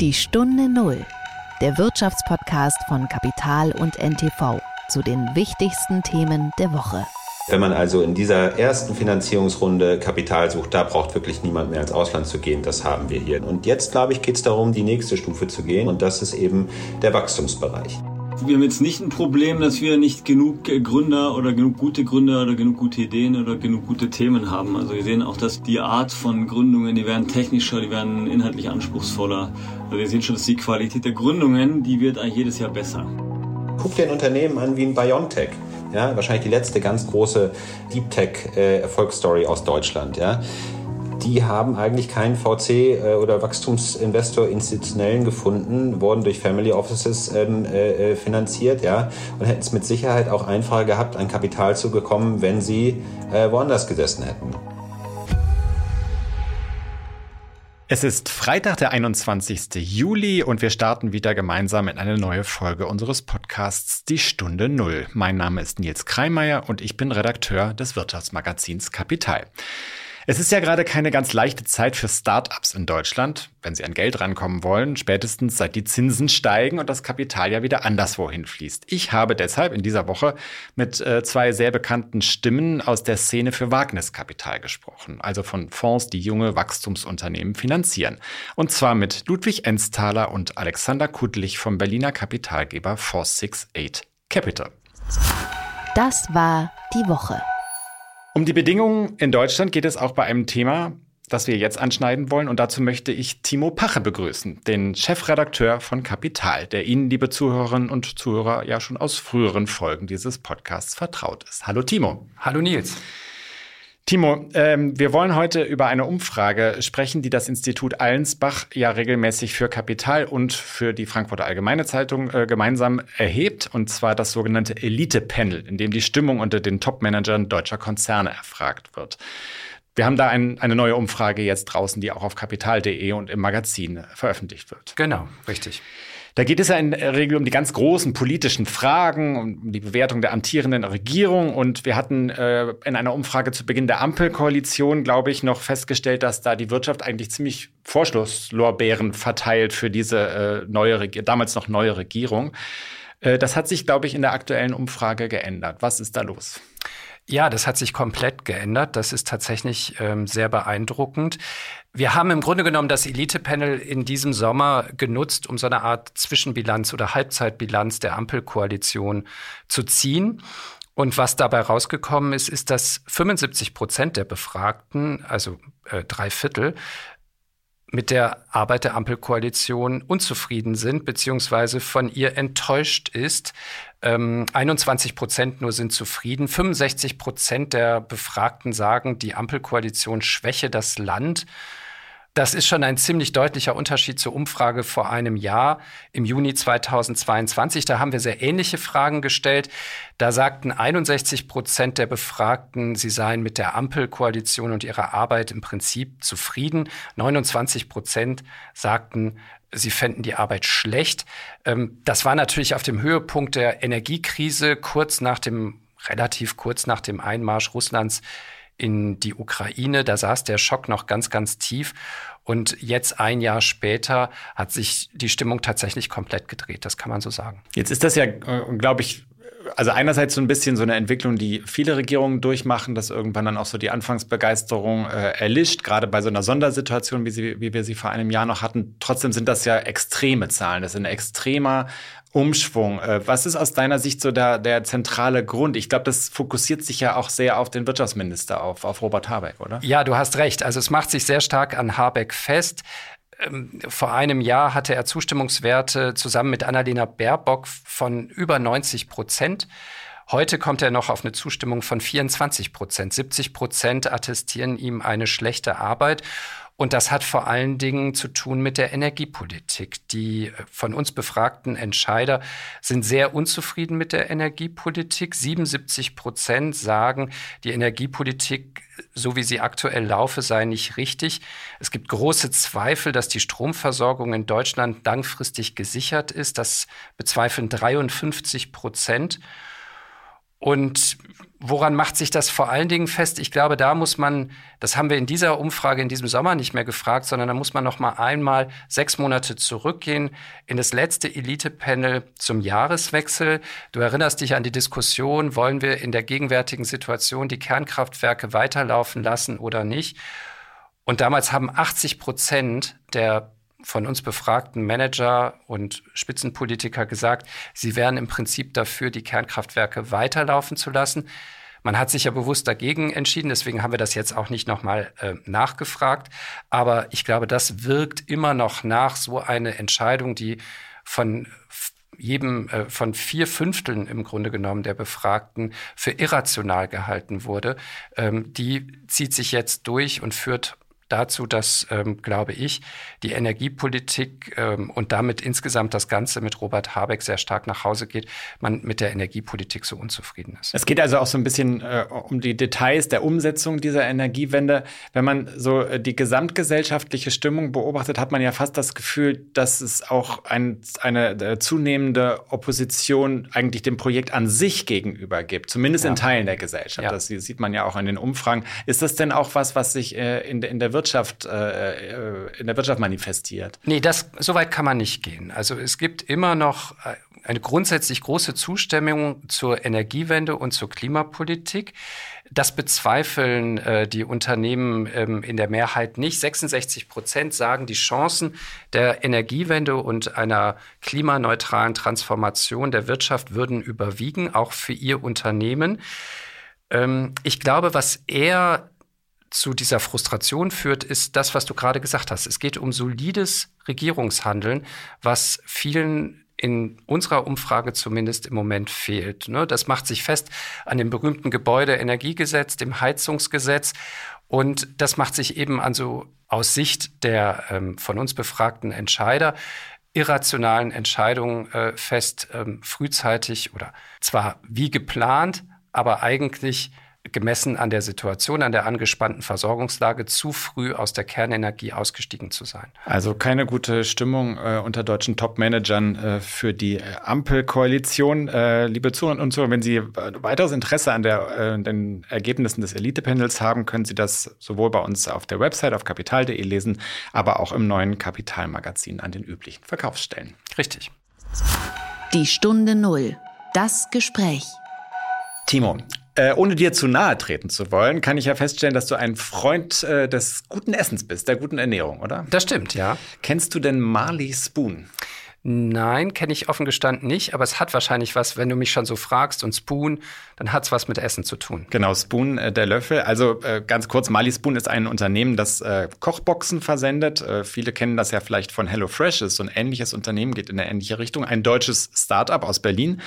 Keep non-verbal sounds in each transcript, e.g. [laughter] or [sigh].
Die Stunde Null, der Wirtschaftspodcast von Kapital und NTV zu den wichtigsten Themen der Woche. Wenn man also in dieser ersten Finanzierungsrunde Kapital sucht, da braucht wirklich niemand mehr ins Ausland zu gehen. Das haben wir hier. Und jetzt, glaube ich, geht es darum, die nächste Stufe zu gehen. Und das ist eben der Wachstumsbereich. Wir haben jetzt nicht ein Problem, dass wir nicht genug Gründer oder genug gute Gründer oder genug gute Ideen oder genug gute Themen haben. Also wir sehen auch, dass die Art von Gründungen, die werden technischer, die werden inhaltlich anspruchsvoller. Also wir sehen schon, dass die Qualität der Gründungen, die wird eigentlich jedes Jahr besser. Guck dir ein Unternehmen an wie ein Biontech. Ja, wahrscheinlich die letzte ganz große Deep Tech äh, Erfolgsstory aus Deutschland. Ja die haben eigentlich keinen VC äh, oder Wachstumsinvestor institutionellen gefunden, wurden durch Family Offices ähm, äh, äh, finanziert, ja, und hätten es mit Sicherheit auch einfacher gehabt, an Kapital zu bekommen, wenn sie äh, woanders gesessen hätten. Es ist Freitag, der 21. Juli und wir starten wieder gemeinsam in eine neue Folge unseres Podcasts Die Stunde Null. Mein Name ist Nils Kreimeier und ich bin Redakteur des Wirtschaftsmagazins Kapital. Es ist ja gerade keine ganz leichte Zeit für Startups in Deutschland, wenn sie an Geld rankommen wollen, spätestens seit die Zinsen steigen und das Kapital ja wieder anderswohin fließt. Ich habe deshalb in dieser Woche mit äh, zwei sehr bekannten Stimmen aus der Szene für Wagniskapital gesprochen, also von Fonds, die junge Wachstumsunternehmen finanzieren. Und zwar mit Ludwig Ensthaler und Alexander Kudlich vom Berliner Kapitalgeber 468 Capital. Das war die Woche. Um die Bedingungen in Deutschland geht es auch bei einem Thema, das wir jetzt anschneiden wollen. Und dazu möchte ich Timo Pache begrüßen, den Chefredakteur von Kapital, der Ihnen, liebe Zuhörerinnen und Zuhörer, ja schon aus früheren Folgen dieses Podcasts vertraut ist. Hallo Timo. Hallo Nils. Timo, ähm, wir wollen heute über eine Umfrage sprechen, die das Institut Allensbach ja regelmäßig für Kapital und für die Frankfurter Allgemeine Zeitung äh, gemeinsam erhebt, und zwar das sogenannte Elite-Panel, in dem die Stimmung unter den Top-Managern deutscher Konzerne erfragt wird. Wir haben da ein, eine neue Umfrage jetzt draußen, die auch auf kapital.de und im Magazin veröffentlicht wird. Genau, richtig. Da geht es ja in der Regel um die ganz großen politischen Fragen, um die Bewertung der amtierenden Regierung. Und wir hatten äh, in einer Umfrage zu Beginn der Ampelkoalition, glaube ich, noch festgestellt, dass da die Wirtschaft eigentlich ziemlich Vorschlusslorbeeren verteilt für diese äh, neue, damals noch neue Regierung. Äh, das hat sich, glaube ich, in der aktuellen Umfrage geändert. Was ist da los? Ja, das hat sich komplett geändert. Das ist tatsächlich ähm, sehr beeindruckend. Wir haben im Grunde genommen das Elite-Panel in diesem Sommer genutzt, um so eine Art Zwischenbilanz oder Halbzeitbilanz der Ampelkoalition zu ziehen. Und was dabei rausgekommen ist, ist, dass 75 Prozent der Befragten, also äh, drei Viertel, mit der Arbeit der Ampelkoalition unzufrieden sind, beziehungsweise von ihr enttäuscht ist. Ähm, 21 Prozent nur sind zufrieden. 65 Prozent der Befragten sagen, die Ampelkoalition schwäche das Land. Das ist schon ein ziemlich deutlicher Unterschied zur Umfrage vor einem Jahr im Juni 2022. Da haben wir sehr ähnliche Fragen gestellt. Da sagten 61 Prozent der Befragten, sie seien mit der Ampelkoalition und ihrer Arbeit im Prinzip zufrieden. 29 Prozent sagten, sie fänden die Arbeit schlecht. Ähm, das war natürlich auf dem Höhepunkt der Energiekrise, kurz nach dem, relativ kurz nach dem Einmarsch Russlands in die Ukraine. Da saß der Schock noch ganz, ganz tief. Und jetzt ein Jahr später hat sich die Stimmung tatsächlich komplett gedreht. Das kann man so sagen. Jetzt ist das ja, äh, glaube ich, also einerseits so ein bisschen so eine Entwicklung, die viele Regierungen durchmachen, dass irgendwann dann auch so die Anfangsbegeisterung äh, erlischt, gerade bei so einer Sondersituation, wie, sie, wie wir sie vor einem Jahr noch hatten. Trotzdem sind das ja extreme Zahlen. Das ist ein extremer Umschwung. Äh, was ist aus deiner Sicht so der, der zentrale Grund? Ich glaube, das fokussiert sich ja auch sehr auf den Wirtschaftsminister, auf, auf Robert Habeck, oder? Ja, du hast recht. Also es macht sich sehr stark an Habeck fest. Ähm, vor einem Jahr hatte er Zustimmungswerte zusammen mit Annalena Baerbock von über 90 Prozent. Heute kommt er noch auf eine Zustimmung von 24 Prozent. 70 Prozent attestieren ihm eine schlechte Arbeit. Und das hat vor allen Dingen zu tun mit der Energiepolitik. Die äh, von uns befragten Entscheider sind sehr unzufrieden mit der Energiepolitik. 77 Prozent sagen, die Energiepolitik, so wie sie aktuell laufe, sei nicht richtig. Es gibt große Zweifel, dass die Stromversorgung in Deutschland langfristig gesichert ist. Das bezweifeln 53 Prozent. Und woran macht sich das vor allen Dingen fest? Ich glaube, da muss man, das haben wir in dieser Umfrage in diesem Sommer nicht mehr gefragt, sondern da muss man noch mal einmal sechs Monate zurückgehen in das letzte Elite-Panel zum Jahreswechsel. Du erinnerst dich an die Diskussion, wollen wir in der gegenwärtigen Situation die Kernkraftwerke weiterlaufen lassen oder nicht? Und damals haben 80 Prozent der von uns befragten Manager und Spitzenpolitiker gesagt, sie wären im Prinzip dafür, die Kernkraftwerke weiterlaufen zu lassen. Man hat sich ja bewusst dagegen entschieden, deswegen haben wir das jetzt auch nicht nochmal äh, nachgefragt. Aber ich glaube, das wirkt immer noch nach so eine Entscheidung, die von jedem äh, von vier Fünfteln im Grunde genommen der Befragten für irrational gehalten wurde. Ähm, die zieht sich jetzt durch und führt dazu, dass, ähm, glaube ich, die Energiepolitik ähm, und damit insgesamt das Ganze mit Robert Habeck sehr stark nach Hause geht, man mit der Energiepolitik so unzufrieden ist. Es geht also auch so ein bisschen äh, um die Details der Umsetzung dieser Energiewende. Wenn man so äh, die gesamtgesellschaftliche Stimmung beobachtet, hat man ja fast das Gefühl, dass es auch ein, eine äh, zunehmende Opposition eigentlich dem Projekt an sich gegenüber gibt, zumindest ja. in Teilen der Gesellschaft. Ja. Das sieht man ja auch in den Umfragen. Ist das denn auch was, was sich äh, in, in der Wirtschaft, äh, äh, in der Wirtschaft manifestiert. Nee, das, so weit kann man nicht gehen. Also es gibt immer noch äh, eine grundsätzlich große Zustimmung zur Energiewende und zur Klimapolitik. Das bezweifeln äh, die Unternehmen ähm, in der Mehrheit nicht. 66 Prozent sagen, die Chancen der Energiewende und einer klimaneutralen Transformation der Wirtschaft würden überwiegen, auch für ihr Unternehmen. Ähm, ich glaube, was eher zu dieser Frustration führt, ist das, was du gerade gesagt hast. Es geht um solides Regierungshandeln, was vielen in unserer Umfrage zumindest im Moment fehlt. Ne? Das macht sich fest an dem berühmten Gebäudeenergiegesetz, dem Heizungsgesetz. Und das macht sich eben an aus Sicht der ähm, von uns befragten Entscheider irrationalen Entscheidungen äh, fest, ähm, frühzeitig oder zwar wie geplant, aber eigentlich gemessen an der Situation, an der angespannten Versorgungslage, zu früh aus der Kernenergie ausgestiegen zu sein. Also keine gute Stimmung äh, unter deutschen Top-Managern äh, für die äh, Ampelkoalition. Äh, liebe Zuhörer und Zuhörer, wenn Sie weiteres Interesse an der, äh, den Ergebnissen des Elite-Panels haben, können Sie das sowohl bei uns auf der Website auf kapital.de lesen, aber auch im neuen Kapitalmagazin an den üblichen Verkaufsstellen. Richtig. Die Stunde Null. Das Gespräch. Timo, äh, ohne dir zu nahe treten zu wollen, kann ich ja feststellen, dass du ein Freund äh, des guten Essens bist, der guten Ernährung, oder? Das stimmt, ja. Kennst du denn Marley Spoon? Nein, kenne ich offen gestanden nicht, aber es hat wahrscheinlich was, wenn du mich schon so fragst und Spoon, dann hat es was mit Essen zu tun. Genau, Spoon, äh, der Löffel. Also äh, ganz kurz, Marley Spoon ist ein Unternehmen, das äh, Kochboxen versendet. Äh, viele kennen das ja vielleicht von HelloFresh, ist so ein ähnliches Unternehmen, geht in eine ähnliche Richtung. Ein deutsches Start-up aus Berlin.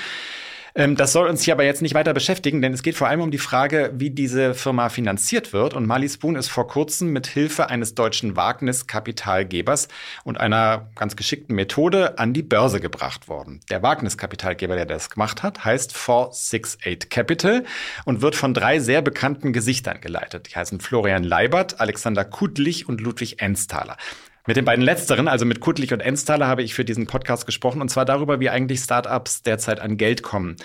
Ähm, das soll uns hier aber jetzt nicht weiter beschäftigen, denn es geht vor allem um die Frage, wie diese Firma finanziert wird. Und Mali Spoon ist vor kurzem mit Hilfe eines deutschen Wagniskapitalgebers und einer ganz geschickten Methode an die Börse gebracht worden. Der Wagniskapitalgeber, der das gemacht hat, heißt 468 Capital und wird von drei sehr bekannten Gesichtern geleitet. Die heißen Florian Leibert, Alexander Kudlich und Ludwig Ensthaler. Mit den beiden letzteren, also mit Kuttlich und Ensthaler, habe ich für diesen Podcast gesprochen und zwar darüber, wie eigentlich Startups derzeit an Geld kommen.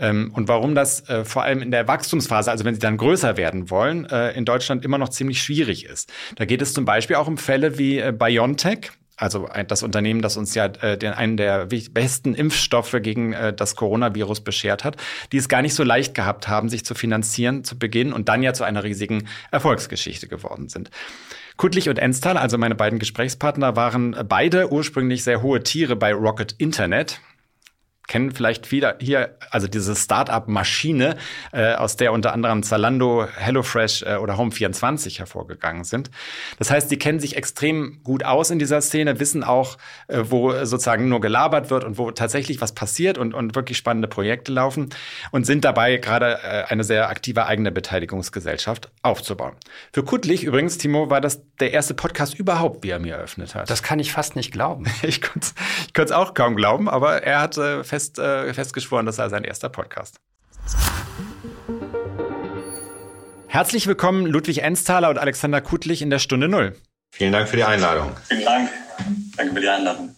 Ähm, und warum das äh, vor allem in der Wachstumsphase, also wenn sie dann größer werden wollen, äh, in Deutschland immer noch ziemlich schwierig ist. Da geht es zum Beispiel auch um Fälle wie äh, BioNTech, also das Unternehmen, das uns ja äh, den, einen der besten Impfstoffe gegen äh, das Coronavirus beschert hat, die es gar nicht so leicht gehabt haben, sich zu finanzieren zu Beginn und dann ja zu einer riesigen Erfolgsgeschichte geworden sind. Kuttlich und Enstal, also meine beiden Gesprächspartner, waren beide ursprünglich sehr hohe Tiere bei Rocket Internet kennen vielleicht viele hier, also diese Start-up-Maschine, äh, aus der unter anderem Zalando, HelloFresh äh, oder Home24 hervorgegangen sind. Das heißt, die kennen sich extrem gut aus in dieser Szene, wissen auch, äh, wo sozusagen nur gelabert wird und wo tatsächlich was passiert und, und wirklich spannende Projekte laufen und sind dabei gerade äh, eine sehr aktive eigene Beteiligungsgesellschaft aufzubauen. Für Kuttlich übrigens, Timo, war das der erste Podcast überhaupt, wie er mir eröffnet hat. Das kann ich fast nicht glauben. [laughs] ich konnte es auch kaum glauben, aber er hat äh, fest fest, äh, festgeschworen, das sei sein erster Podcast. Herzlich willkommen, Ludwig Ensthaler und Alexander Kutlich in der Stunde Null. Vielen Dank für die Einladung. Vielen Dank. Danke für die Einladung.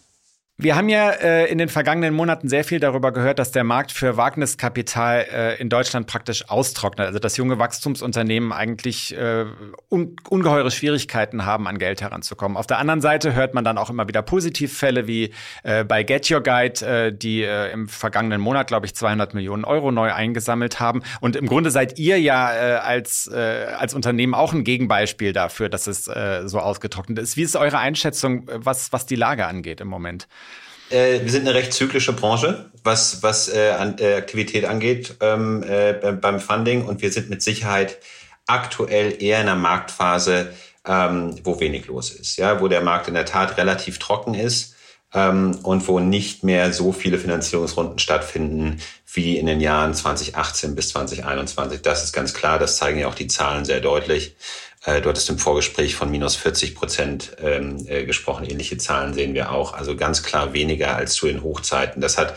Wir haben ja äh, in den vergangenen Monaten sehr viel darüber gehört, dass der Markt für Wagniskapital äh, in Deutschland praktisch austrocknet. Also dass junge Wachstumsunternehmen eigentlich äh, un ungeheure Schwierigkeiten haben, an Geld heranzukommen. Auf der anderen Seite hört man dann auch immer wieder Positivfälle wie äh, bei Get Your Guide, äh, die äh, im vergangenen Monat, glaube ich, 200 Millionen Euro neu eingesammelt haben. Und im Grunde seid ihr ja äh, als, äh, als Unternehmen auch ein Gegenbeispiel dafür, dass es äh, so ausgetrocknet ist. Wie ist eure Einschätzung, was, was die Lage angeht im Moment? Äh, wir sind eine recht zyklische Branche, was, was äh, an, äh, Aktivität angeht ähm, äh, beim Funding. Und wir sind mit Sicherheit aktuell eher in einer Marktphase, ähm, wo wenig los ist. Ja, wo der Markt in der Tat relativ trocken ist ähm, und wo nicht mehr so viele Finanzierungsrunden stattfinden wie in den Jahren 2018 bis 2021. Das ist ganz klar. Das zeigen ja auch die Zahlen sehr deutlich. Äh, du hattest im Vorgespräch von minus 40 Prozent ähm, äh, gesprochen. Ähnliche Zahlen sehen wir auch. Also ganz klar weniger als zu den Hochzeiten. Das hat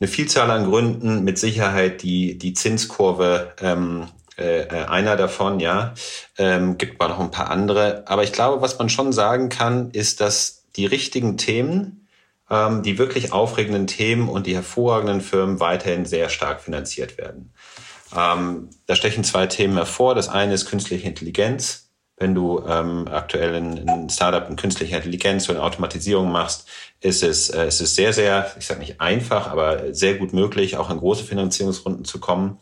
eine Vielzahl an Gründen. Mit Sicherheit die, die Zinskurve ähm, äh, einer davon, ja. Ähm, gibt mal noch ein paar andere. Aber ich glaube, was man schon sagen kann, ist, dass die richtigen Themen, ähm, die wirklich aufregenden Themen und die hervorragenden Firmen weiterhin sehr stark finanziert werden. Ähm, da stechen zwei Themen hervor. Das eine ist künstliche Intelligenz. Wenn du ähm, aktuell in, in Startup in künstlicher Intelligenz und Automatisierung machst, ist es, äh, ist es sehr, sehr, ich sage nicht einfach, aber sehr gut möglich, auch in große Finanzierungsrunden zu kommen.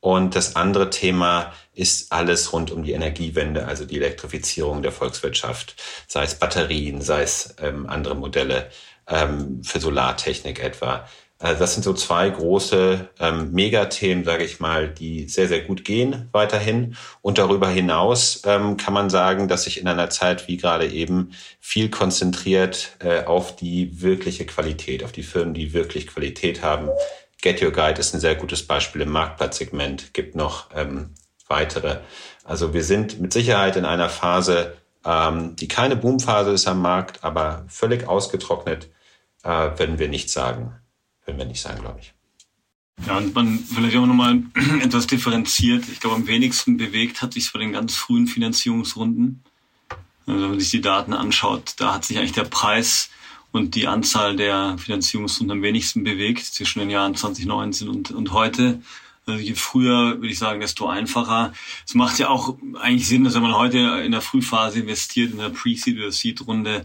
Und das andere Thema ist alles rund um die Energiewende, also die Elektrifizierung der Volkswirtschaft, sei es Batterien, sei es ähm, andere Modelle ähm, für Solartechnik etwa. Also das sind so zwei große ähm, Megathemen, sage ich mal, die sehr, sehr gut gehen weiterhin. Und darüber hinaus ähm, kann man sagen, dass sich in einer Zeit wie gerade eben viel konzentriert äh, auf die wirkliche Qualität, auf die Firmen, die wirklich Qualität haben. Get Your Guide ist ein sehr gutes Beispiel im Marktplatzsegment, gibt noch ähm, weitere. Also wir sind mit Sicherheit in einer Phase, ähm, die keine Boomphase ist am Markt, aber völlig ausgetrocknet, äh, werden wir nicht sagen nicht sagen, glaube ich. Ja, und man vielleicht auch nochmal [clears throat] etwas differenziert. Ich glaube, am wenigsten bewegt hat sich bei den ganz frühen Finanzierungsrunden. Also wenn man sich die Daten anschaut, da hat sich eigentlich der Preis und die Anzahl der Finanzierungsrunden am wenigsten bewegt zwischen den Jahren 2019 und, und heute. Also je früher, würde ich sagen, desto einfacher. Es macht ja auch eigentlich Sinn, dass wenn man heute in der Frühphase investiert, in der Pre-Seed oder Seed-Runde,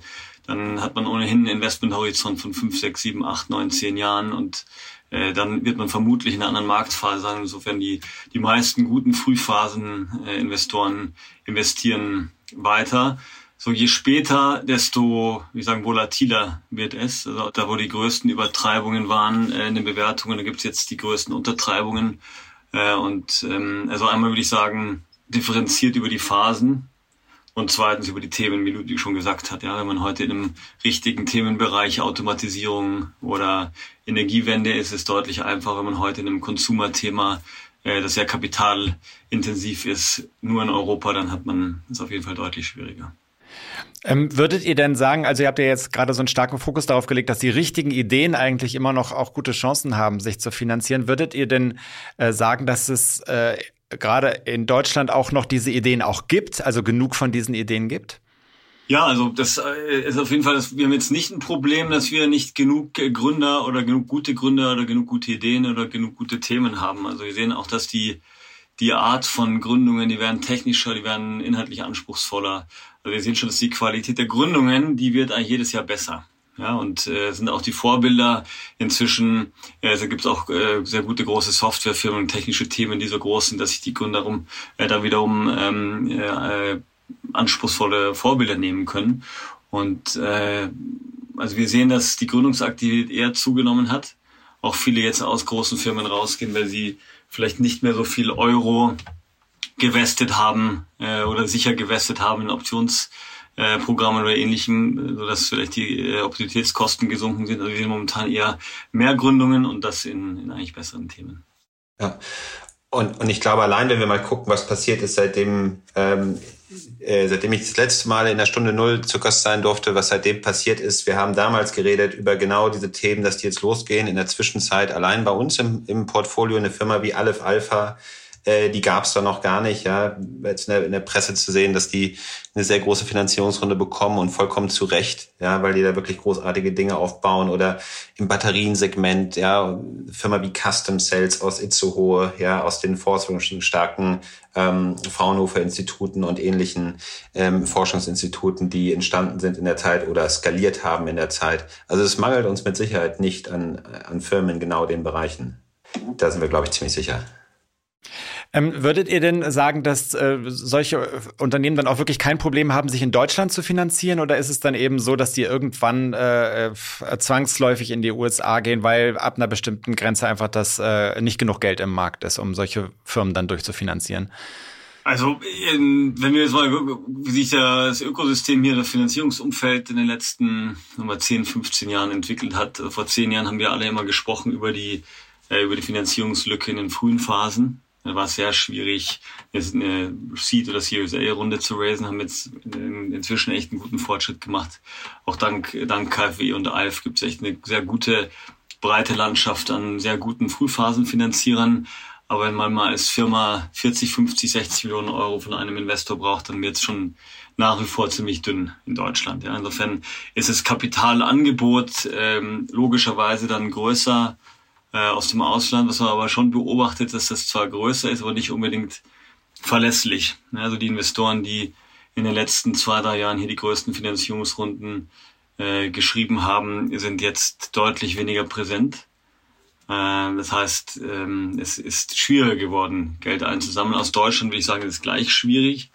dann hat man ohnehin einen Investmenthorizont von fünf, sechs, sieben, acht, neun, zehn Jahren und äh, dann wird man vermutlich in einer anderen Marktphase sein. Insofern die, die meisten guten Frühphasen-Investoren äh, investieren weiter. So je später, desto, wie sagen, volatiler wird es. Also da, wo die größten Übertreibungen waren äh, in den Bewertungen, da gibt's jetzt die größten Untertreibungen. Äh, und ähm, also einmal würde ich sagen, differenziert über die Phasen. Und zweitens über die Themen, wie Ludwig schon gesagt hat. Ja, wenn man heute in einem richtigen Themenbereich Automatisierung oder Energiewende ist, ist es deutlich einfacher, wenn man heute in einem Konsumerthema, äh, das sehr kapitalintensiv ist, nur in Europa, dann hat man es auf jeden Fall deutlich schwieriger. Ähm, würdet ihr denn sagen, also ihr habt ja jetzt gerade so einen starken Fokus darauf gelegt, dass die richtigen Ideen eigentlich immer noch auch gute Chancen haben, sich zu finanzieren. Würdet ihr denn äh, sagen, dass es äh, gerade in Deutschland auch noch diese Ideen auch gibt, also genug von diesen Ideen gibt? Ja, also das äh, ist auf jeden Fall, wir haben jetzt nicht ein Problem, dass wir nicht genug Gründer oder genug gute Gründer oder genug gute Ideen oder genug gute Themen haben. Also wir sehen auch, dass die, die Art von Gründungen, die werden technischer, die werden inhaltlich anspruchsvoller. Also wir sehen schon, dass die Qualität der Gründungen, die wird eigentlich jedes Jahr besser. Ja, und äh, sind auch die Vorbilder inzwischen. Äh, also gibt es auch äh, sehr gute große Softwarefirmen und technische Themen, die so groß sind, dass sich die Gründer um, äh, da wiederum ähm, äh, anspruchsvolle Vorbilder nehmen können. Und äh, also wir sehen, dass die Gründungsaktivität eher zugenommen hat. Auch viele jetzt aus großen Firmen rausgehen, weil sie vielleicht nicht mehr so viel Euro gewestet haben äh, oder sicher gewestet haben in Options äh, Programmen oder ähnlichem, sodass vielleicht die äh, Opportunitätskosten gesunken sind. Also wir sehen momentan eher mehr Gründungen und das in, in eigentlich besseren Themen. Ja. Und, und ich glaube, allein wenn wir mal gucken, was passiert ist, seitdem, ähm, äh, seitdem ich das letzte Mal in der Stunde Null zu Gast sein durfte, was seitdem passiert ist. Wir haben damals geredet über genau diese Themen, dass die jetzt losgehen. In der Zwischenzeit allein bei uns im, im Portfolio eine Firma wie Aleph Alpha äh, die gab es da noch gar nicht. Ja, jetzt in der, in der Presse zu sehen, dass die eine sehr große Finanzierungsrunde bekommen und vollkommen zu Recht, ja, weil die da wirklich großartige Dinge aufbauen oder im Batteriensegment, ja, Firma wie Custom Cells aus Itzehoe, ja, aus den forschungsstarken ähm, Fraunhofer Instituten und ähnlichen ähm, Forschungsinstituten, die entstanden sind in der Zeit oder skaliert haben in der Zeit. Also es mangelt uns mit Sicherheit nicht an, an Firmen in genau den Bereichen. Da sind wir, glaube ich, ziemlich sicher. Ähm, würdet ihr denn sagen, dass äh, solche Unternehmen dann auch wirklich kein Problem haben, sich in Deutschland zu finanzieren? Oder ist es dann eben so, dass die irgendwann äh, äh zwangsläufig in die USA gehen, weil ab einer bestimmten Grenze einfach das äh, nicht genug Geld im Markt ist, um solche Firmen dann durchzufinanzieren? Also, wenn wir jetzt mal, wie sich das Ökosystem hier, das Finanzierungsumfeld in den letzten mal, 10, 15 Jahren entwickelt hat. Vor zehn Jahren haben wir alle immer gesprochen über die, äh, über die Finanzierungslücke in den frühen Phasen. War es sehr schwierig, jetzt eine Seed- oder Series A-Runde zu raisen, haben jetzt inzwischen echt einen guten Fortschritt gemacht. Auch dank, dank KfW und ALF gibt es echt eine sehr gute, breite Landschaft an sehr guten Frühphasenfinanzierern. Aber wenn man mal als Firma 40, 50, 60 Millionen Euro von einem Investor braucht, dann wird es schon nach wie vor ziemlich dünn in Deutschland. Ja. Insofern ist das Kapitalangebot ähm, logischerweise dann größer äh, aus dem Ausland, was man aber schon beobachtet, dass das zwar größer ist, aber nicht unbedingt verlässlich. Also die Investoren, die in den letzten zwei, drei Jahren hier die größten Finanzierungsrunden äh, geschrieben haben, sind jetzt deutlich weniger präsent. Äh, das heißt, ähm, es ist schwieriger geworden, Geld einzusammeln. Aus Deutschland würde ich sagen, ist es gleich schwierig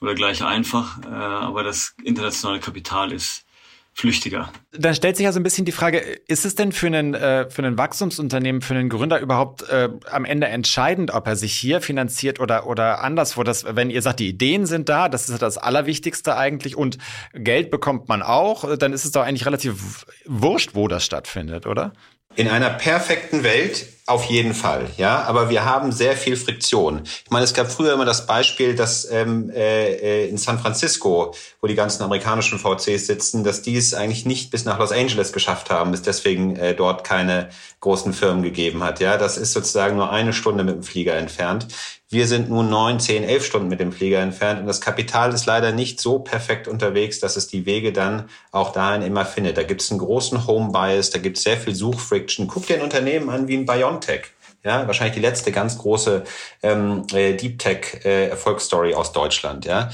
oder gleich einfach, äh, aber das internationale Kapital ist flüchtiger. Dann stellt sich also ein bisschen die Frage, ist es denn für einen, äh, für einen Wachstumsunternehmen, für einen Gründer überhaupt äh, am Ende entscheidend, ob er sich hier finanziert oder, oder anderswo? Das, wenn ihr sagt, die Ideen sind da, das ist das Allerwichtigste eigentlich und Geld bekommt man auch, dann ist es doch eigentlich relativ wurscht, wo das stattfindet, oder? In einer perfekten Welt auf jeden Fall, ja. Aber wir haben sehr viel Friktion. Ich meine, es gab früher immer das Beispiel, dass ähm, äh, in San Francisco, wo die ganzen amerikanischen VCs sitzen, dass die es eigentlich nicht bis nach Los Angeles geschafft haben, es deswegen äh, dort keine großen Firmen gegeben hat. Ja, das ist sozusagen nur eine Stunde mit dem Flieger entfernt. Wir sind nun neun, zehn, elf Stunden mit dem Flieger entfernt und das Kapital ist leider nicht so perfekt unterwegs, dass es die Wege dann auch dahin immer findet. Da gibt es einen großen Home Bias, da gibt es sehr viel Suchfriction. Guck dir ein Unternehmen an wie ein BioNTech. Ja, wahrscheinlich die letzte ganz große ähm, äh, Deep Tech äh, Erfolgsstory aus Deutschland. Ja,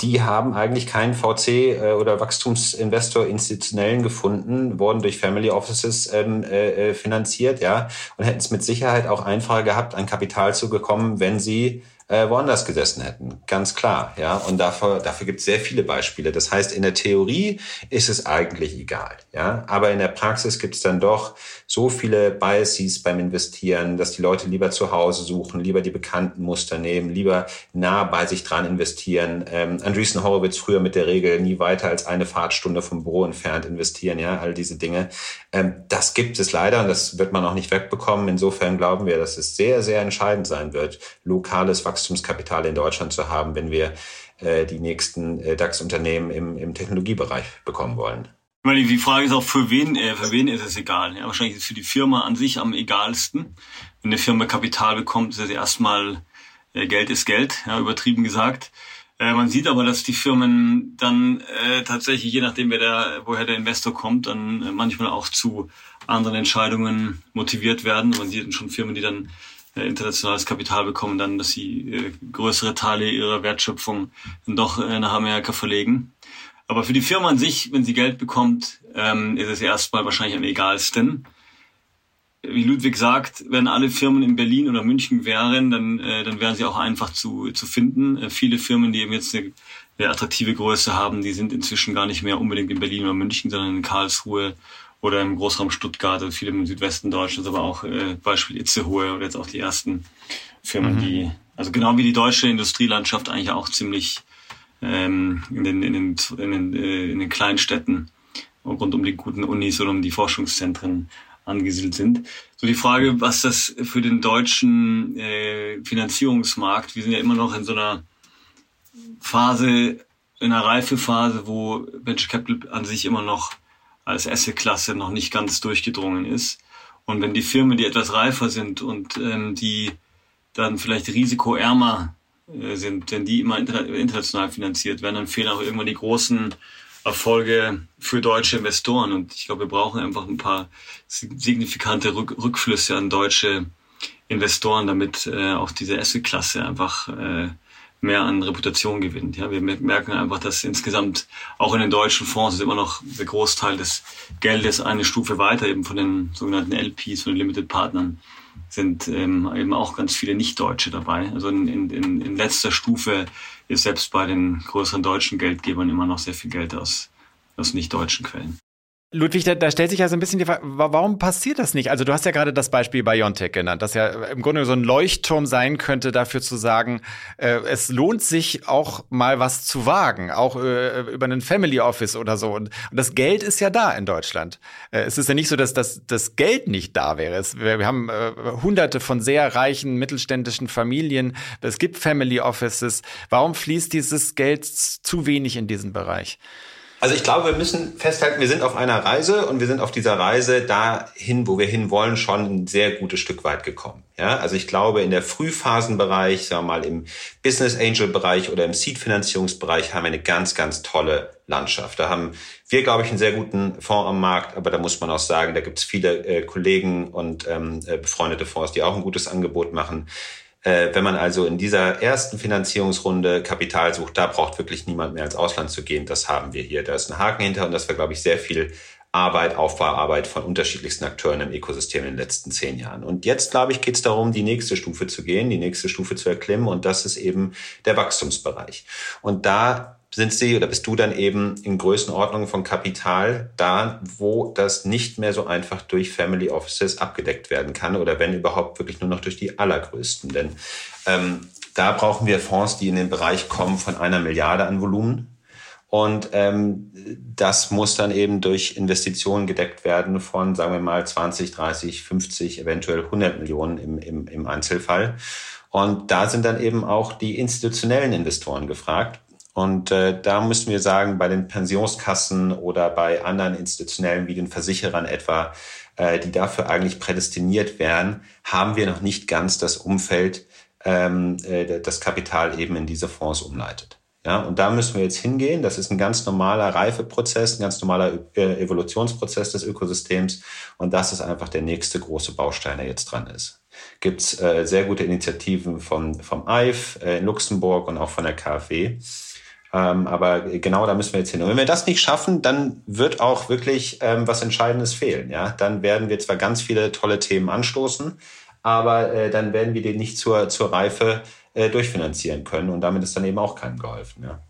die haben eigentlich keinen VC äh, oder Wachstumsinvestor institutionellen gefunden, wurden durch Family Offices ähm, äh, äh, finanziert, ja, und hätten es mit Sicherheit auch einfacher gehabt, an Kapital zu bekommen, wenn sie äh, woanders gesessen hätten. Ganz klar, ja. Und dafür, dafür gibt es sehr viele Beispiele. Das heißt, in der Theorie ist es eigentlich egal, ja. Aber in der Praxis gibt es dann doch so viele Biases beim Investieren, dass die Leute lieber zu Hause suchen, lieber die bekannten Muster nehmen, lieber nah bei sich dran investieren. Ähm, Andreessen Horowitz früher mit der Regel nie weiter als eine Fahrtstunde vom Büro entfernt investieren, ja, all diese Dinge. Ähm, das gibt es leider und das wird man auch nicht wegbekommen. Insofern glauben wir, dass es sehr, sehr entscheidend sein wird, lokales Wachstumskapital in Deutschland zu haben, wenn wir äh, die nächsten äh, DAX-Unternehmen im, im Technologiebereich bekommen wollen. Ich meine, die Frage ist auch, für wen, äh, für wen ist es egal? Ja, wahrscheinlich ist es für die Firma an sich am egalsten. Wenn eine Firma Kapital bekommt, ist es erstmal, äh, Geld ist Geld, ja, übertrieben gesagt. Äh, man sieht aber, dass die Firmen dann äh, tatsächlich, je nachdem, wer der, woher der Investor kommt, dann äh, manchmal auch zu anderen Entscheidungen motiviert werden. Man sieht schon Firmen, die dann internationales Kapital bekommen, dann, dass sie äh, größere Teile ihrer Wertschöpfung dann doch äh, nach Amerika verlegen. Aber für die Firma an sich, wenn sie Geld bekommt, ähm, ist es erstmal wahrscheinlich am egalsten. Wie Ludwig sagt, wenn alle Firmen in Berlin oder München wären, dann, äh, dann wären sie auch einfach zu, zu finden. Äh, viele Firmen, die eben jetzt eine, eine attraktive Größe haben, die sind inzwischen gar nicht mehr unbedingt in Berlin oder München, sondern in Karlsruhe oder im Großraum Stuttgart und viele im Südwesten Deutschlands, aber auch äh, Beispiel Itzehoe oder jetzt auch die ersten Firmen, mhm. die, also genau wie die deutsche Industrielandschaft eigentlich auch ziemlich ähm, in, den, in, den, in, den, äh, in den kleinen Städten rund um die guten Unis oder um die Forschungszentren angesiedelt sind. So die Frage, was das für den deutschen äh, Finanzierungsmarkt, wir sind ja immer noch in so einer Phase, in einer Reifephase, wo Venture Capital an sich immer noch als Asset-Klasse noch nicht ganz durchgedrungen ist. Und wenn die Firmen, die etwas reifer sind und ähm, die dann vielleicht risikoärmer äh, sind, wenn die immer international finanziert werden, dann fehlen auch irgendwann die großen Erfolge für deutsche Investoren. Und ich glaube, wir brauchen einfach ein paar signifikante Rückflüsse an deutsche Investoren, damit äh, auch diese Asset-Klasse einfach äh, mehr an Reputation gewinnt. Ja, wir merken einfach, dass insgesamt auch in den deutschen Fonds ist immer noch der Großteil des Geldes eine Stufe weiter, eben von den sogenannten LPs, von den Limited Partnern, sind ähm, eben auch ganz viele Nicht-Deutsche dabei. Also in, in, in letzter Stufe ist selbst bei den größeren deutschen Geldgebern immer noch sehr viel Geld aus, aus nicht-deutschen Quellen. Ludwig, da, da, stellt sich ja so ein bisschen die Frage, warum passiert das nicht? Also du hast ja gerade das Beispiel Biontech genannt, das ja im Grunde so ein Leuchtturm sein könnte, dafür zu sagen, äh, es lohnt sich auch mal was zu wagen, auch äh, über einen Family Office oder so. Und, und, das Geld ist ja da in Deutschland. Äh, es ist ja nicht so, dass das, das Geld nicht da wäre. Es, wir, wir, haben äh, hunderte von sehr reichen mittelständischen Familien. Es gibt Family Offices. Warum fließt dieses Geld zu wenig in diesen Bereich? Also ich glaube, wir müssen festhalten, wir sind auf einer Reise und wir sind auf dieser Reise dahin, wo wir hinwollen, schon ein sehr gutes Stück weit gekommen. Ja, also ich glaube, in der Frühphasenbereich, sagen wir mal im Business Angel Bereich oder im Seed Finanzierungsbereich haben wir eine ganz, ganz tolle Landschaft. Da haben wir, glaube ich, einen sehr guten Fonds am Markt, aber da muss man auch sagen, da gibt es viele äh, Kollegen und ähm, äh, befreundete Fonds, die auch ein gutes Angebot machen. Äh, wenn man also in dieser ersten Finanzierungsrunde Kapital sucht, da braucht wirklich niemand mehr ins Ausland zu gehen. Das haben wir hier. Da ist ein Haken hinter und das war, glaube ich, sehr viel Arbeit, Aufbauarbeit von unterschiedlichsten Akteuren im Ökosystem in den letzten zehn Jahren. Und jetzt, glaube ich, geht es darum, die nächste Stufe zu gehen, die nächste Stufe zu erklimmen. Und das ist eben der Wachstumsbereich. Und da sind sie oder bist du dann eben in Größenordnung von Kapital da, wo das nicht mehr so einfach durch Family Offices abgedeckt werden kann oder wenn überhaupt wirklich nur noch durch die allergrößten. Denn ähm, da brauchen wir Fonds, die in den Bereich kommen von einer Milliarde an Volumen. Und ähm, das muss dann eben durch Investitionen gedeckt werden von, sagen wir mal, 20, 30, 50, eventuell 100 Millionen im, im, im Einzelfall. Und da sind dann eben auch die institutionellen Investoren gefragt. Und äh, da müssen wir sagen, bei den Pensionskassen oder bei anderen institutionellen wie den Versicherern etwa, äh, die dafür eigentlich prädestiniert wären, haben wir noch nicht ganz das Umfeld, ähm, äh, das Kapital eben in diese Fonds umleitet. Ja, und da müssen wir jetzt hingehen. Das ist ein ganz normaler Reifeprozess, ein ganz normaler äh, Evolutionsprozess des Ökosystems. Und das ist einfach der nächste große Baustein, der jetzt dran ist. Gibt es äh, sehr gute Initiativen vom, vom EIF äh, in Luxemburg und auch von der KfW. Ähm, aber genau da müssen wir jetzt hin. Und wenn wir das nicht schaffen, dann wird auch wirklich ähm, was Entscheidendes fehlen. Ja, dann werden wir zwar ganz viele tolle Themen anstoßen, aber äh, dann werden wir die nicht zur, zur Reife äh, durchfinanzieren können. Und damit ist dann eben auch keinem geholfen. Ja.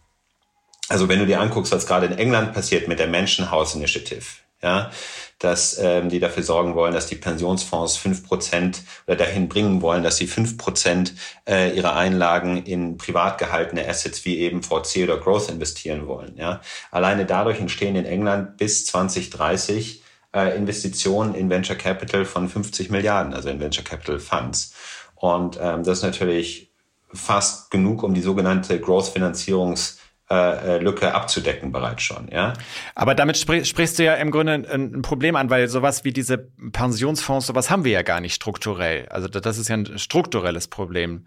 Also wenn du dir anguckst, was gerade in England passiert mit der Mansion House Initiative, ja, dass ähm, die dafür sorgen wollen, dass die Pensionsfonds fünf Prozent oder dahin bringen wollen, dass sie fünf Prozent äh, ihrer Einlagen in privat gehaltene Assets wie eben VC oder Growth investieren wollen. Ja. Alleine dadurch entstehen in England bis 2030 äh, Investitionen in Venture Capital von 50 Milliarden, also in Venture Capital Funds. Und ähm, das ist natürlich fast genug, um die sogenannte Growth-Finanzierungs- äh, äh, Lücke abzudecken bereits schon, ja. Aber damit sprich, sprichst du ja im Grunde ein, ein, Problem an, weil sowas wie diese Pensionsfonds, sowas haben wir ja gar nicht strukturell. Also das ist ja ein strukturelles Problem.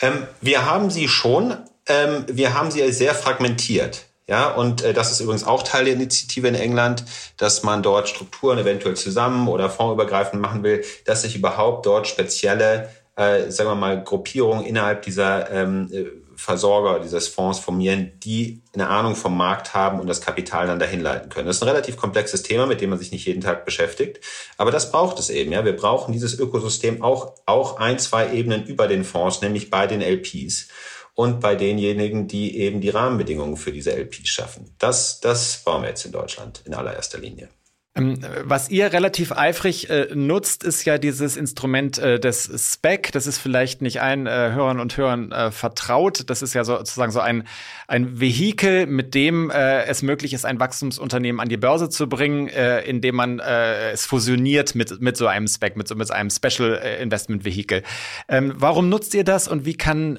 Ähm, wir haben sie schon, ähm, wir haben sie sehr fragmentiert. Ja, und äh, das ist übrigens auch Teil der Initiative in England, dass man dort Strukturen eventuell zusammen oder fondsübergreifend machen will, dass sich überhaupt dort spezielle, äh, sagen wir mal, Gruppierungen innerhalb dieser ähm, äh, Versorger dieses Fonds formieren, die eine Ahnung vom Markt haben und das Kapital dann dahin leiten können. Das ist ein relativ komplexes Thema, mit dem man sich nicht jeden Tag beschäftigt. Aber das braucht es eben. Ja, wir brauchen dieses Ökosystem auch, auch ein, zwei Ebenen über den Fonds, nämlich bei den LPs und bei denjenigen, die eben die Rahmenbedingungen für diese LPs schaffen. Das, das brauchen wir jetzt in Deutschland in allererster Linie. Ähm, was ihr relativ eifrig äh, nutzt, ist ja dieses Instrument äh, des Spec. Das ist vielleicht nicht allen äh, Hörern und Hörern äh, vertraut. Das ist ja sozusagen so ein, ein Vehikel, mit dem äh, es möglich ist, ein Wachstumsunternehmen an die Börse zu bringen, äh, indem man es fusioniert mit, mit so einem Spec, mit, so, mit einem Special Investment Vehicle. Ähm, warum nutzt ihr das und wie kann,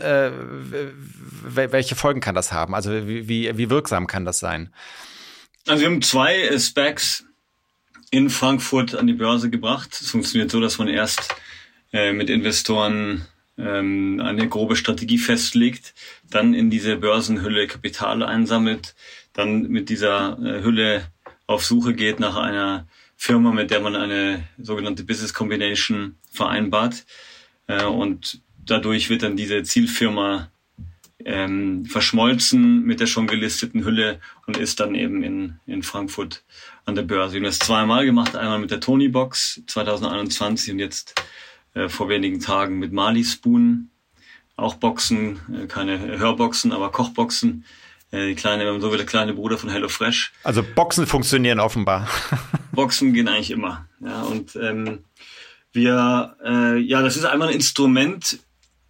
welche Folgen kann das haben? Also wie, wie, wie wirksam kann das sein? Also wir haben zwei Specs in Frankfurt an die Börse gebracht. Es funktioniert so, dass man erst äh, mit Investoren ähm, eine grobe Strategie festlegt, dann in diese Börsenhülle Kapital einsammelt, dann mit dieser äh, Hülle auf Suche geht nach einer Firma, mit der man eine sogenannte Business Combination vereinbart. Äh, und dadurch wird dann diese Zielfirma ähm, verschmolzen mit der schon gelisteten Hülle und ist dann eben in, in Frankfurt an der Börse. Wir haben das zweimal gemacht, einmal mit der Tony Box 2021 und jetzt äh, vor wenigen Tagen mit Mali Spoon. Auch Boxen, äh, keine Hörboxen, aber Kochboxen. Äh, die kleine, wenn man so will, der kleine Bruder von HelloFresh. Also Boxen funktionieren offenbar. [laughs] Boxen gehen eigentlich immer. Ja, und ähm, wir, äh, ja, das ist einmal ein Instrument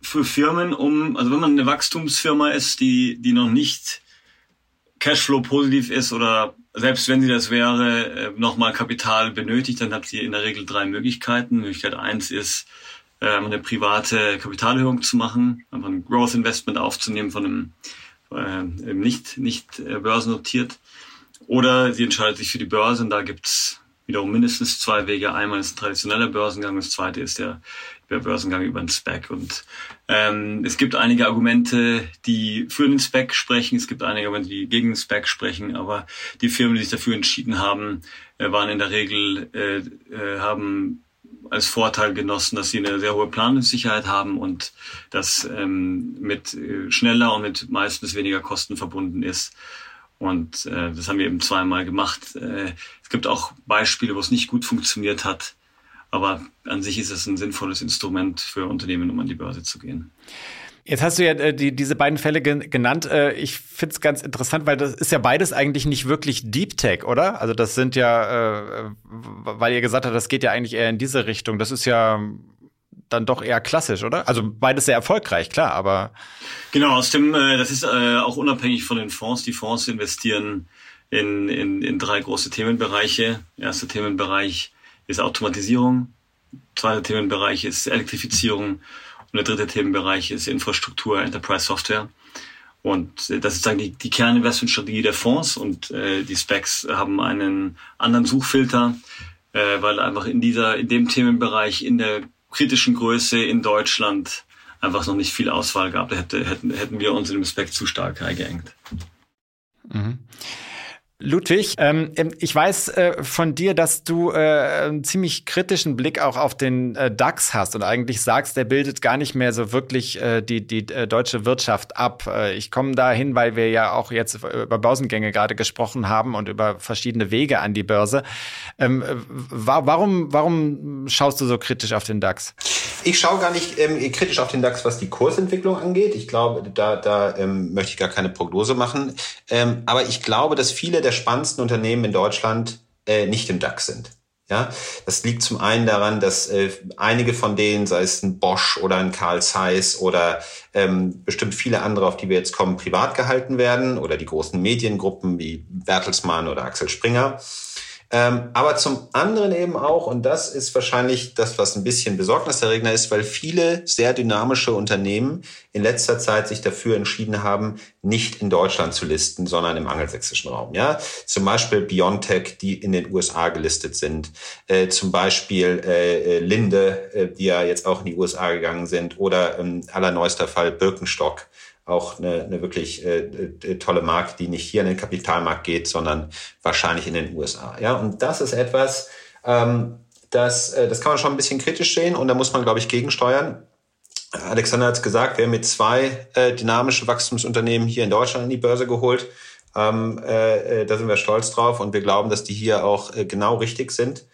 für Firmen, um, also wenn man eine Wachstumsfirma ist, die, die noch nicht Cashflow positiv ist oder selbst wenn sie das wäre, äh, nochmal Kapital benötigt, dann hat sie in der Regel drei Möglichkeiten. Möglichkeit eins ist, ähm, eine private Kapitalerhöhung zu machen, einfach ein Growth Investment aufzunehmen von einem äh, nicht, nicht äh, börsennotiert. Oder sie entscheidet sich für die Börse und da gibt's wiederum mindestens zwei Wege. Einmal ist ein traditioneller Börsengang, das zweite ist der, der Börsengang über einen Spec. Und ähm, es gibt einige Argumente, die für den Spec sprechen, es gibt einige Argumente, die gegen den Spec sprechen, aber die Firmen, die sich dafür entschieden haben, äh, waren in der Regel, äh, äh, haben als Vorteil genossen, dass sie eine sehr hohe Planungssicherheit haben und das ähm, mit äh, schneller und mit meistens weniger Kosten verbunden ist. Und äh, das haben wir eben zweimal gemacht. Äh, es gibt auch Beispiele, wo es nicht gut funktioniert hat. Aber an sich ist es ein sinnvolles Instrument für Unternehmen, um an die Börse zu gehen. Jetzt hast du ja äh, die, diese beiden Fälle gen genannt. Äh, ich finde es ganz interessant, weil das ist ja beides eigentlich nicht wirklich Deep Tech, oder? Also das sind ja, äh, weil ihr gesagt habt, das geht ja eigentlich eher in diese Richtung. Das ist ja dann doch eher klassisch, oder? Also beides sehr erfolgreich, klar, aber. Genau, aus dem, äh, das ist äh, auch unabhängig von den Fonds. Die Fonds investieren in, in, in drei große Themenbereiche. Erster Themenbereich ist Automatisierung. Zweiter Themenbereich ist Elektrifizierung. Und der dritte Themenbereich ist Infrastruktur, Enterprise Software. Und äh, das ist eigentlich die, die Kerninvestmentstrategie der Fonds und äh, die Specs haben einen anderen Suchfilter, äh, weil einfach in dieser, in dem Themenbereich, in der kritischen Größe in Deutschland einfach noch nicht viel Auswahl gab. Da hätte, hätten, hätten wir uns in dem Spec zu stark eingeengt. Mhm. Ludwig, ähm, ähm, ich weiß äh, von dir, dass du äh, einen ziemlich kritischen Blick auch auf den äh, DAX hast und eigentlich sagst, der bildet gar nicht mehr so wirklich äh, die, die äh, deutsche Wirtschaft ab. Äh, ich komme dahin, weil wir ja auch jetzt über Börsengänge gerade gesprochen haben und über verschiedene Wege an die Börse. Ähm, wa warum, warum schaust du so kritisch auf den DAX? Ich schaue gar nicht ähm, kritisch auf den DAX, was die Kursentwicklung angeht. Ich glaube, da, da ähm, möchte ich gar keine Prognose machen. Ähm, aber ich glaube, dass viele der spannendsten Unternehmen in Deutschland äh, nicht im DAX sind. Ja, das liegt zum einen daran, dass äh, einige von denen, sei es ein Bosch oder ein Carl Zeiss oder ähm, bestimmt viele andere, auf die wir jetzt kommen, privat gehalten werden oder die großen Mediengruppen wie Bertelsmann oder Axel Springer. Ähm, aber zum anderen eben auch, und das ist wahrscheinlich das, was ein bisschen besorgniserregender ist, weil viele sehr dynamische Unternehmen in letzter Zeit sich dafür entschieden haben, nicht in Deutschland zu listen, sondern im angelsächsischen Raum. Ja, zum Beispiel Biontech, die in den USA gelistet sind, äh, zum Beispiel äh, äh, Linde, äh, die ja jetzt auch in die USA gegangen sind, oder ähm, allerneuester Fall Birkenstock auch eine, eine wirklich äh, äh, tolle Marke, die nicht hier in den Kapitalmarkt geht, sondern wahrscheinlich in den USA. Ja, und das ist etwas, ähm, das, äh, das kann man schon ein bisschen kritisch sehen und da muss man, glaube ich, gegensteuern. Alexander hat es gesagt, wir haben mit zwei äh, dynamische Wachstumsunternehmen hier in Deutschland in die Börse geholt. Ähm, äh, äh, da sind wir stolz drauf und wir glauben, dass die hier auch äh, genau richtig sind,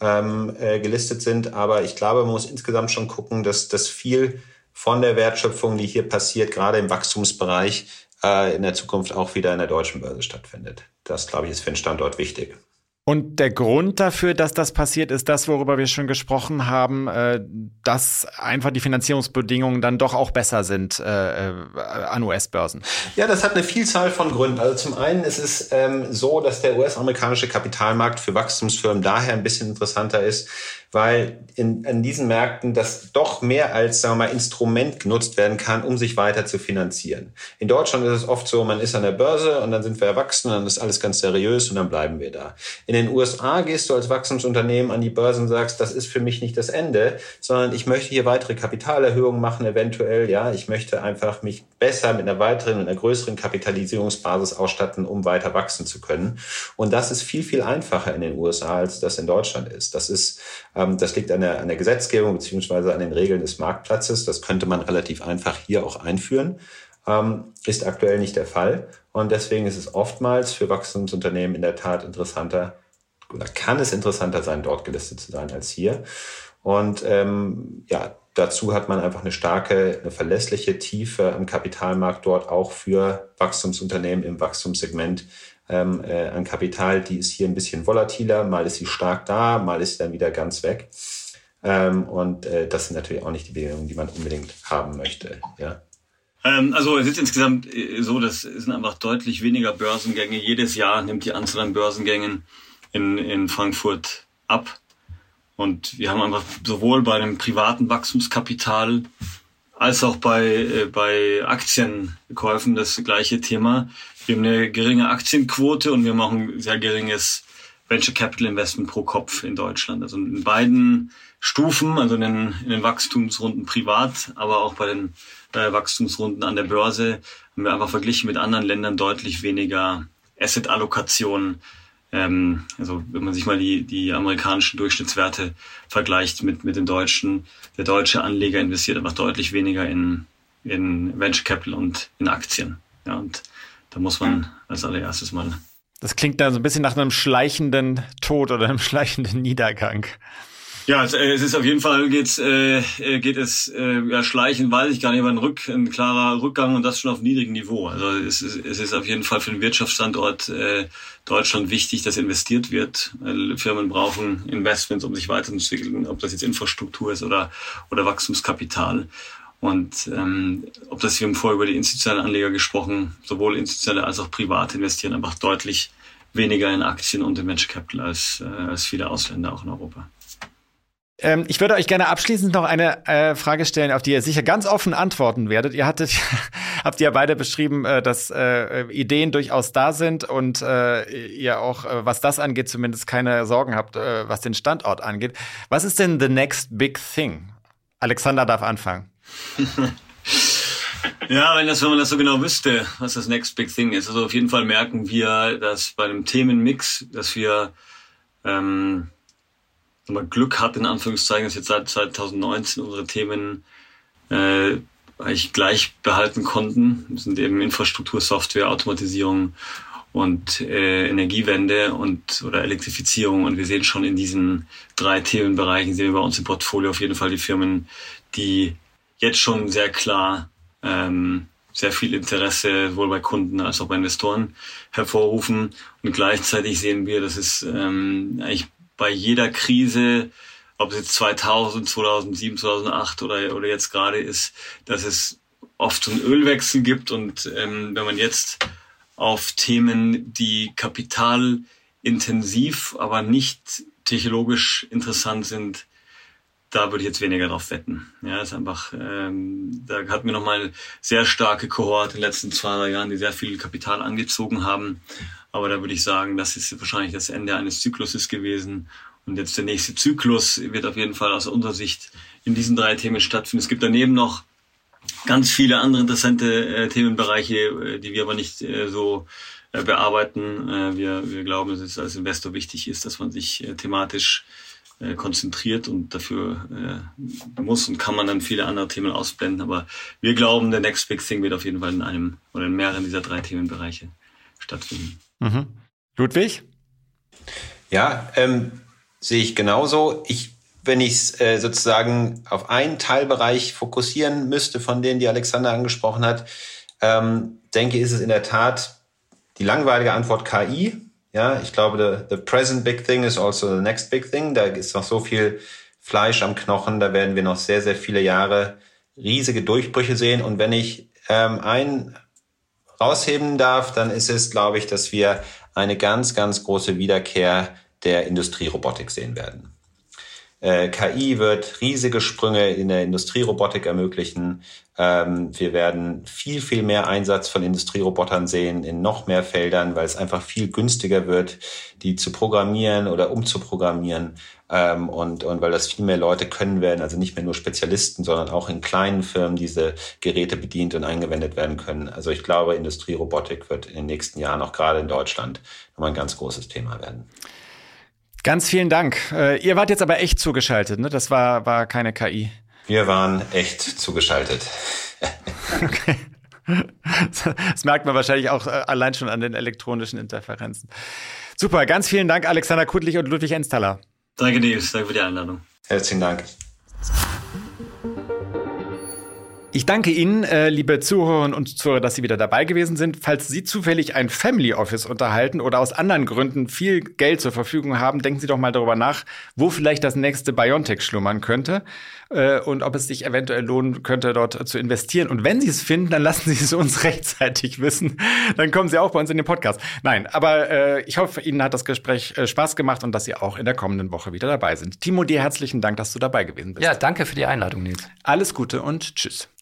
ähm, äh, gelistet sind. Aber ich glaube, man muss insgesamt schon gucken, dass das viel von der Wertschöpfung, die hier passiert, gerade im Wachstumsbereich, äh, in der Zukunft auch wieder in der deutschen Börse stattfindet. Das, glaube ich, ist für den Standort wichtig. Und der Grund dafür, dass das passiert, ist das, worüber wir schon gesprochen haben, äh, dass einfach die Finanzierungsbedingungen dann doch auch besser sind äh, äh an US-Börsen. Ja, das hat eine Vielzahl von Gründen. Also zum einen ist es ähm, so, dass der US-amerikanische Kapitalmarkt für Wachstumsfirmen daher ein bisschen interessanter ist, weil in, in diesen Märkten das doch mehr als sagen wir mal, Instrument genutzt werden kann, um sich weiter zu finanzieren. In Deutschland ist es oft so, man ist an der Börse und dann sind wir erwachsen und dann ist alles ganz seriös und dann bleiben wir da. In In den USA gehst du als Wachstumsunternehmen an die Börse und sagst, das ist für mich nicht das Ende, sondern ich möchte hier weitere Kapitalerhöhungen machen, eventuell. Ja, ich möchte einfach mich besser mit einer weiteren, mit einer größeren Kapitalisierungsbasis ausstatten, um weiter wachsen zu können. Und das ist viel, viel einfacher in den USA, als das in Deutschland ist. Das ist, ähm, das liegt an der, an der Gesetzgebung beziehungsweise an den Regeln des Marktplatzes. Das könnte man relativ einfach hier auch einführen ähm, ist aktuell nicht der Fall. Und deswegen ist es oftmals für Wachstumsunternehmen in der Tat interessanter oder kann es interessanter sein, dort gelistet zu sein als hier. Und ähm, ja, dazu hat man einfach eine starke, eine verlässliche Tiefe am Kapitalmarkt dort auch für Wachstumsunternehmen im Wachstumssegment ähm, äh, an Kapital. Die ist hier ein bisschen volatiler. Mal ist sie stark da, mal ist sie dann wieder ganz weg. Ähm, und äh, das sind natürlich auch nicht die Bedingungen, die man unbedingt haben möchte. Ja. Ähm, also es ist insgesamt äh, so, dass es sind einfach deutlich weniger Börsengänge. Jedes Jahr nimmt die Anzahl an Börsengängen in, in Frankfurt ab. Und wir haben einfach sowohl bei dem privaten Wachstumskapital als auch bei, äh, bei Aktienkäufen das gleiche Thema. Wir haben eine geringe Aktienquote und wir machen sehr geringes Venture Capital Investment pro Kopf in Deutschland. Also in beiden Stufen, also in den, in den Wachstumsrunden privat, aber auch bei den äh, Wachstumsrunden an der Börse, haben wir einfach verglichen mit anderen Ländern deutlich weniger Asset-Allokation. Ähm, also wenn man sich mal die, die amerikanischen Durchschnittswerte vergleicht mit, mit den deutschen, der deutsche Anleger investiert einfach deutlich weniger in, in Venture Capital und in Aktien. Ja, und da muss man als allererstes mal das klingt dann so ein bisschen nach einem schleichenden Tod oder einem schleichenden Niedergang. Ja, es, äh, es ist auf jeden Fall geht's, äh, äh, geht es äh, ja, schleichen, weiß ich gar nicht, aber ein, Rück, ein klarer Rückgang und das schon auf niedrigem Niveau. Also es ist, es ist auf jeden Fall für den Wirtschaftsstandort äh, Deutschland wichtig, dass investiert wird. Weil Firmen brauchen Investments, um sich weiterzuentwickeln, ob das jetzt Infrastruktur ist oder oder Wachstumskapital. Und ähm, ob das, wir haben vorher über die institutionellen Anleger gesprochen, sowohl institutionelle als auch privat investieren einfach deutlich weniger in Aktien und in Venture Capital als, äh, als viele Ausländer auch in Europa. Ähm, ich würde euch gerne abschließend noch eine äh, Frage stellen, auf die ihr sicher ganz offen antworten werdet. Ihr hattet, [laughs] habt ja beide beschrieben, äh, dass äh, Ideen durchaus da sind und äh, ihr auch, äh, was das angeht, zumindest keine Sorgen habt, äh, was den Standort angeht. Was ist denn the next big thing? Alexander darf anfangen. [laughs] ja, wenn, das, wenn man das so genau wüsste, was das Next Big Thing ist. Also auf jeden Fall merken wir, dass bei einem Themenmix, dass wir ähm, mal Glück hat, in Anführungszeichen, dass jetzt seit 2019 unsere Themen äh, eigentlich gleich behalten konnten. Das sind eben Infrastruktur, Software, Automatisierung und äh, Energiewende und oder Elektrifizierung. Und wir sehen schon in diesen drei Themenbereichen, sehen wir bei uns im Portfolio auf jeden Fall die Firmen, die jetzt schon sehr klar ähm, sehr viel Interesse sowohl bei Kunden als auch bei Investoren hervorrufen. Und gleichzeitig sehen wir, dass es ähm, eigentlich bei jeder Krise, ob es jetzt 2000, 2007, 2008 oder, oder jetzt gerade ist, dass es oft so einen Ölwechsel gibt. Und ähm, wenn man jetzt auf Themen, die kapitalintensiv, aber nicht technologisch interessant sind, da würde ich jetzt weniger drauf wetten. Ja, ist einfach, ähm, da hatten wir nochmal sehr starke Kohorte in den letzten zwei, drei Jahren, die sehr viel Kapital angezogen haben. Aber da würde ich sagen, das ist wahrscheinlich das Ende eines Zykluses gewesen. Und jetzt der nächste Zyklus wird auf jeden Fall aus unserer Sicht in diesen drei Themen stattfinden. Es gibt daneben noch ganz viele andere interessante äh, Themenbereiche, äh, die wir aber nicht äh, so äh, bearbeiten. Äh, wir, wir glauben, dass es als Investor wichtig ist, dass man sich äh, thematisch konzentriert und dafür muss und kann man dann viele andere Themen ausblenden. Aber wir glauben, der Next Big Thing wird auf jeden Fall in einem oder in mehreren dieser drei Themenbereiche stattfinden. Mhm. Ludwig? Ja, ähm, sehe ich genauso. Ich, wenn ich es äh, sozusagen auf einen Teilbereich fokussieren müsste, von denen die Alexander angesprochen hat, ähm, denke, ist es in der Tat die langweilige Antwort KI. Ja, ich glaube, the, the present big thing is also the next big thing. Da ist noch so viel Fleisch am Knochen. Da werden wir noch sehr, sehr viele Jahre riesige Durchbrüche sehen. Und wenn ich ähm, ein rausheben darf, dann ist es, glaube ich, dass wir eine ganz, ganz große Wiederkehr der Industrierobotik sehen werden. Äh, KI wird riesige Sprünge in der Industrierobotik ermöglichen. Ähm, wir werden viel, viel mehr Einsatz von Industrierobotern sehen in noch mehr Feldern, weil es einfach viel günstiger wird, die zu programmieren oder umzuprogrammieren. Ähm, und, und weil das viel mehr Leute können werden, also nicht mehr nur Spezialisten, sondern auch in kleinen Firmen diese Geräte bedient und eingewendet werden können. Also ich glaube, Industrierobotik wird in den nächsten Jahren auch gerade in Deutschland nochmal ein ganz großes Thema werden. Ganz vielen Dank. Äh, ihr wart jetzt aber echt zugeschaltet, ne? Das war, war keine KI. Wir waren echt zugeschaltet. okay. [laughs] Das merkt man wahrscheinlich auch äh, allein schon an den elektronischen Interferenzen. Super, ganz vielen Dank, Alexander Kudlich und Ludwig Enstaller. Danke, Nils. Danke für die Einladung. Herzlichen Dank. Ich danke Ihnen, äh, liebe Zuhörerinnen und Zuhörer, dass Sie wieder dabei gewesen sind. Falls Sie zufällig ein Family Office unterhalten oder aus anderen Gründen viel Geld zur Verfügung haben, denken Sie doch mal darüber nach, wo vielleicht das nächste Biontech schlummern könnte äh, und ob es sich eventuell lohnen könnte, dort zu investieren. Und wenn Sie es finden, dann lassen Sie es uns [laughs] rechtzeitig wissen. Dann kommen Sie auch bei uns in den Podcast. Nein, aber äh, ich hoffe, Ihnen hat das Gespräch äh, Spaß gemacht und dass Sie auch in der kommenden Woche wieder dabei sind. Timo, dir herzlichen Dank, dass du dabei gewesen bist. Ja, danke für die Einladung, Nils. Alles Gute und tschüss.